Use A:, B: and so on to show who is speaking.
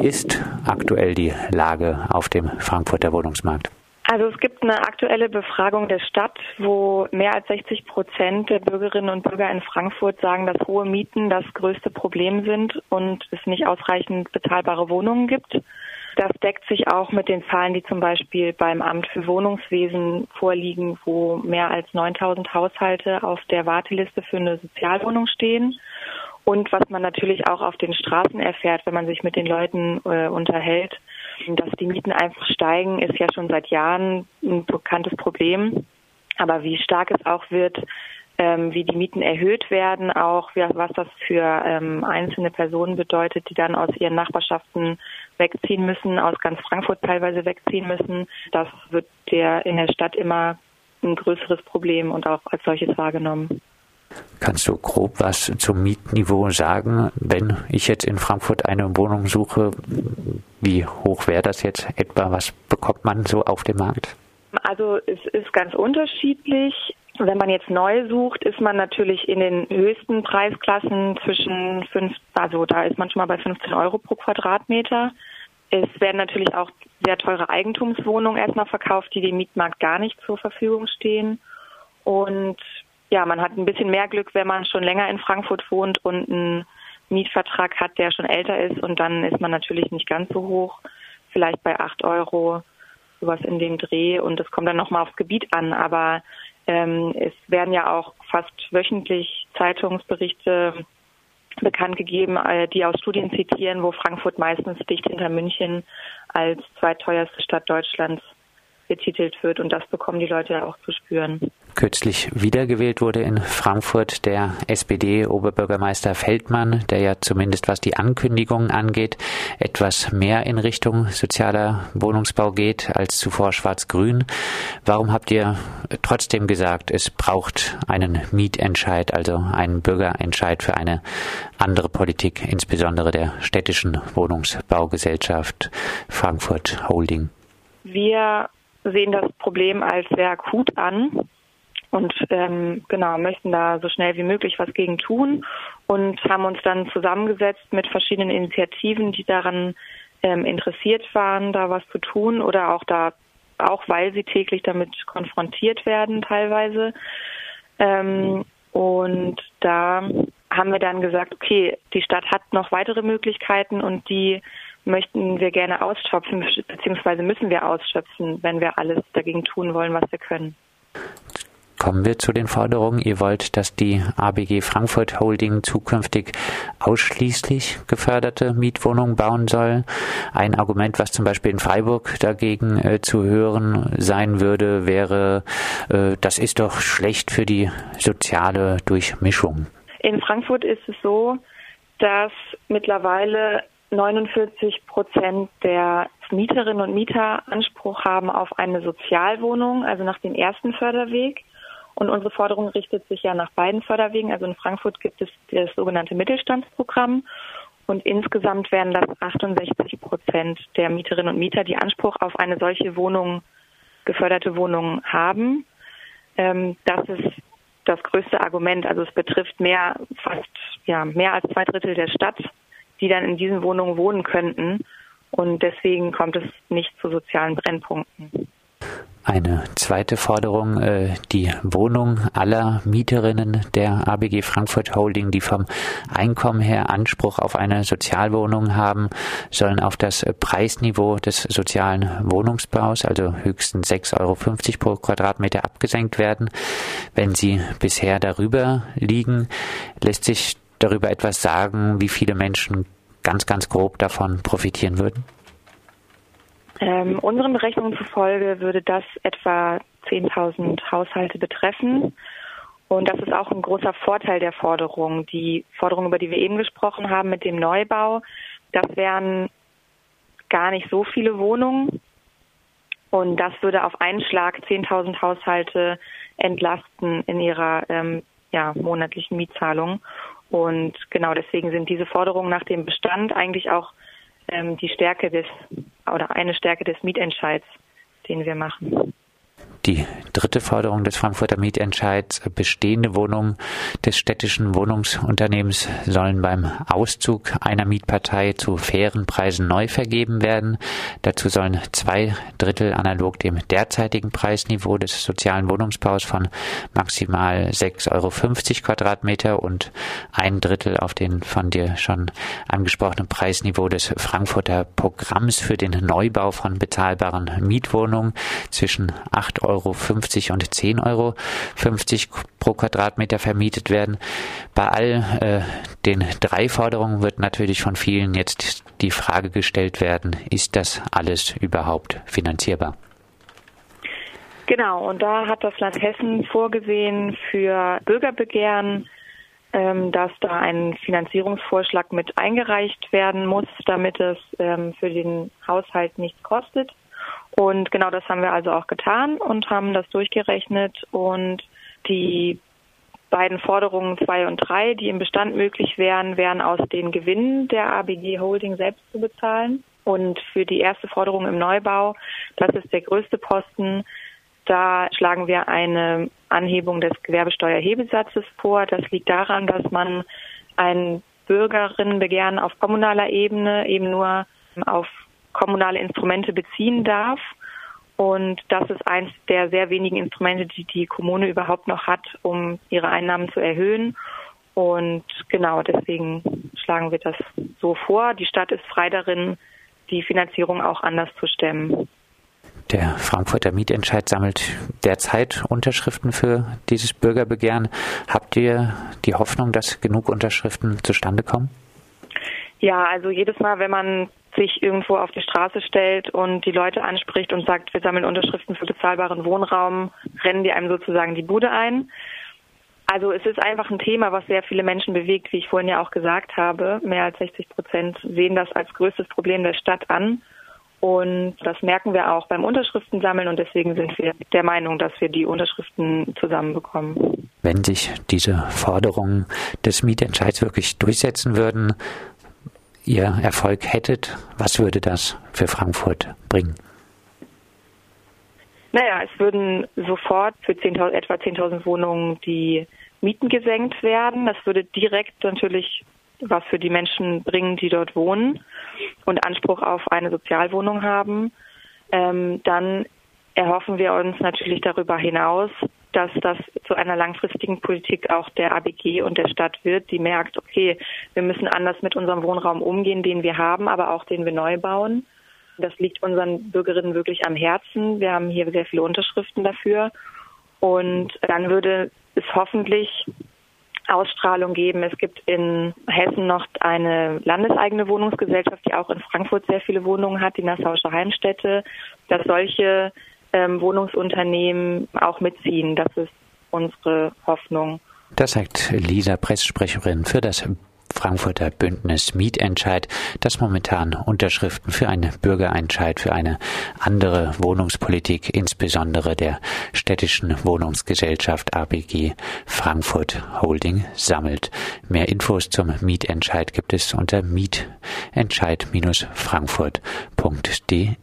A: Wie ist aktuell die Lage auf dem Frankfurter Wohnungsmarkt?
B: Also es gibt eine aktuelle Befragung der Stadt, wo mehr als 60 Prozent der Bürgerinnen und Bürger in Frankfurt sagen, dass hohe Mieten das größte Problem sind und es nicht ausreichend bezahlbare Wohnungen gibt. Das deckt sich auch mit den Zahlen, die zum Beispiel beim Amt für Wohnungswesen vorliegen, wo mehr als 9000 Haushalte auf der Warteliste für eine Sozialwohnung stehen. Und was man natürlich auch auf den Straßen erfährt, wenn man sich mit den Leuten äh, unterhält, dass die Mieten einfach steigen, ist ja schon seit Jahren ein bekanntes Problem. Aber wie stark es auch wird, ähm, wie die Mieten erhöht werden, auch wie, was das für ähm, einzelne Personen bedeutet, die dann aus ihren Nachbarschaften wegziehen müssen, aus ganz Frankfurt teilweise wegziehen müssen, das wird der in der Stadt immer ein größeres Problem und auch als solches wahrgenommen.
A: Kannst du grob was zum Mietniveau sagen? Wenn ich jetzt in Frankfurt eine Wohnung suche, wie hoch wäre das jetzt etwa? Was bekommt man so auf dem Markt?
B: Also es ist ganz unterschiedlich. Wenn man jetzt neu sucht, ist man natürlich in den höchsten Preisklassen zwischen fünf, also da ist man schon mal bei 15 Euro pro Quadratmeter. Es werden natürlich auch sehr teure Eigentumswohnungen erstmal verkauft, die dem Mietmarkt gar nicht zur Verfügung stehen. Und ja, man hat ein bisschen mehr Glück, wenn man schon länger in Frankfurt wohnt und einen Mietvertrag hat, der schon älter ist. Und dann ist man natürlich nicht ganz so hoch, vielleicht bei acht Euro, sowas in dem Dreh. Und das kommt dann nochmal aufs Gebiet an, aber ähm, es werden ja auch fast wöchentlich Zeitungsberichte bekannt gegeben, äh, die aus Studien zitieren, wo Frankfurt meistens dicht hinter München als zweiteuerste Stadt Deutschlands betitelt wird. Und das bekommen die Leute ja auch zu spüren.
A: Kürzlich wiedergewählt wurde in Frankfurt der SPD-Oberbürgermeister Feldmann, der ja zumindest was die Ankündigungen angeht, etwas mehr in Richtung sozialer Wohnungsbau geht als zuvor schwarz-grün. Warum habt ihr trotzdem gesagt, es braucht einen Mietentscheid, also einen Bürgerentscheid für eine andere Politik, insbesondere der städtischen Wohnungsbaugesellschaft Frankfurt Holding?
B: Wir sehen das Problem als sehr akut an und ähm, genau möchten da so schnell wie möglich was gegen tun und haben uns dann zusammengesetzt mit verschiedenen Initiativen, die daran ähm, interessiert waren, da was zu tun oder auch da auch weil sie täglich damit konfrontiert werden teilweise. Ähm, und da haben wir dann gesagt, okay, die Stadt hat noch weitere Möglichkeiten und die möchten wir gerne ausschöpfen, beziehungsweise müssen wir ausschöpfen, wenn wir alles dagegen tun wollen, was wir können.
A: Kommen wir zu den Forderungen. Ihr wollt, dass die ABG Frankfurt Holding zukünftig ausschließlich geförderte Mietwohnungen bauen soll. Ein Argument, was zum Beispiel in Freiburg dagegen äh, zu hören sein würde, wäre, äh, das ist doch schlecht für die soziale Durchmischung.
B: In Frankfurt ist es so, dass mittlerweile 49 Prozent der Mieterinnen und Mieter Anspruch haben auf eine Sozialwohnung, also nach dem ersten Förderweg. Und unsere Forderung richtet sich ja nach beiden Förderwegen. Also in Frankfurt gibt es das sogenannte Mittelstandsprogramm. Und insgesamt werden das 68 Prozent der Mieterinnen und Mieter, die Anspruch auf eine solche Wohnung, geförderte Wohnung haben. Ähm, das ist das größte Argument. Also es betrifft mehr, fast, ja, mehr als zwei Drittel der Stadt, die dann in diesen Wohnungen wohnen könnten. Und deswegen kommt es nicht zu sozialen Brennpunkten.
A: Eine zweite Forderung, äh, die Wohnung aller Mieterinnen der ABG Frankfurt Holding, die vom Einkommen her Anspruch auf eine Sozialwohnung haben, sollen auf das Preisniveau des sozialen Wohnungsbaus, also höchstens 6,50 Euro pro Quadratmeter abgesenkt werden. Wenn sie bisher darüber liegen, lässt sich darüber etwas sagen, wie viele Menschen ganz, ganz grob davon profitieren würden?
B: Ähm, unseren Berechnungen zufolge würde das etwa 10.000 Haushalte betreffen. Und das ist auch ein großer Vorteil der Forderung. Die Forderung, über die wir eben gesprochen haben mit dem Neubau, das wären gar nicht so viele Wohnungen. Und das würde auf einen Schlag 10.000 Haushalte entlasten in ihrer ähm, ja, monatlichen Mietzahlung. Und genau deswegen sind diese Forderungen nach dem Bestand eigentlich auch ähm, die Stärke des oder eine Stärke des Mietentscheids, den wir machen.
A: Die dritte Forderung des Frankfurter Mietentscheids, bestehende Wohnungen des städtischen Wohnungsunternehmens sollen beim Auszug einer Mietpartei zu fairen Preisen neu vergeben werden. Dazu sollen zwei Drittel analog dem derzeitigen Preisniveau des sozialen Wohnungsbaus von maximal 6,50 Euro Quadratmeter und ein Drittel auf den von dir schon angesprochenen Preisniveau des Frankfurter Programms für den Neubau von bezahlbaren Mietwohnungen zwischen 8 Euro Euro und 10 Euro pro Quadratmeter vermietet werden. Bei all äh, den drei Forderungen wird natürlich von vielen jetzt die Frage gestellt werden, ist das alles überhaupt finanzierbar?
B: Genau, und da hat das Land Hessen vorgesehen für Bürgerbegehren, ähm, dass da ein Finanzierungsvorschlag mit eingereicht werden muss, damit es ähm, für den Haushalt nichts kostet. Und genau das haben wir also auch getan und haben das durchgerechnet und die beiden Forderungen zwei und drei, die im Bestand möglich wären, wären aus den Gewinnen der ABG Holding selbst zu bezahlen. Und für die erste Forderung im Neubau, das ist der größte Posten, da schlagen wir eine Anhebung des Gewerbesteuerhebesatzes vor. Das liegt daran, dass man ein Bürgerinnenbegehren auf kommunaler Ebene eben nur auf kommunale Instrumente beziehen darf. Und das ist eins der sehr wenigen Instrumente, die die Kommune überhaupt noch hat, um ihre Einnahmen zu erhöhen. Und genau deswegen schlagen wir das so vor. Die Stadt ist frei darin, die Finanzierung auch anders zu stemmen.
A: Der Frankfurter Mietentscheid sammelt derzeit Unterschriften für dieses Bürgerbegehren. Habt ihr die Hoffnung, dass genug Unterschriften zustande kommen?
B: Ja, also jedes Mal, wenn man sich irgendwo auf die Straße stellt und die Leute anspricht und sagt, wir sammeln Unterschriften für bezahlbaren Wohnraum, rennen die einem sozusagen die Bude ein. Also es ist einfach ein Thema, was sehr viele Menschen bewegt, wie ich vorhin ja auch gesagt habe. Mehr als 60 Prozent sehen das als größtes Problem der Stadt an. Und das merken wir auch beim Unterschriftensammeln und deswegen sind wir der Meinung, dass wir die Unterschriften zusammenbekommen.
A: Wenn sich diese Forderungen des Mietentscheids wirklich durchsetzen würden, ihr Erfolg hättet, was würde das für Frankfurt bringen?
B: Naja, es würden sofort für 10 etwa 10.000 Wohnungen die Mieten gesenkt werden. Das würde direkt natürlich was für die Menschen bringen, die dort wohnen und Anspruch auf eine Sozialwohnung haben. Ähm, dann erhoffen wir uns natürlich darüber hinaus, dass das zu einer langfristigen Politik auch der ABG und der Stadt wird, die merkt, okay, wir müssen anders mit unserem Wohnraum umgehen, den wir haben, aber auch den wir neu bauen. Das liegt unseren Bürgerinnen wirklich am Herzen. Wir haben hier sehr viele Unterschriften dafür. Und dann würde es hoffentlich Ausstrahlung geben. Es gibt in Hessen noch eine landeseigene Wohnungsgesellschaft, die auch in Frankfurt sehr viele Wohnungen hat, die Nassauische Heimstätte, dass solche ähm, Wohnungsunternehmen auch mitziehen. Das ist unsere Hoffnung.
A: Das sagt Lisa, Presssprecherin für das Frankfurter Bündnis Mietentscheid, das momentan Unterschriften für einen Bürgerentscheid für eine andere Wohnungspolitik, insbesondere der städtischen Wohnungsgesellschaft ABG Frankfurt Holding sammelt. Mehr Infos zum Mietentscheid gibt es unter mietentscheid-frankfurt.de.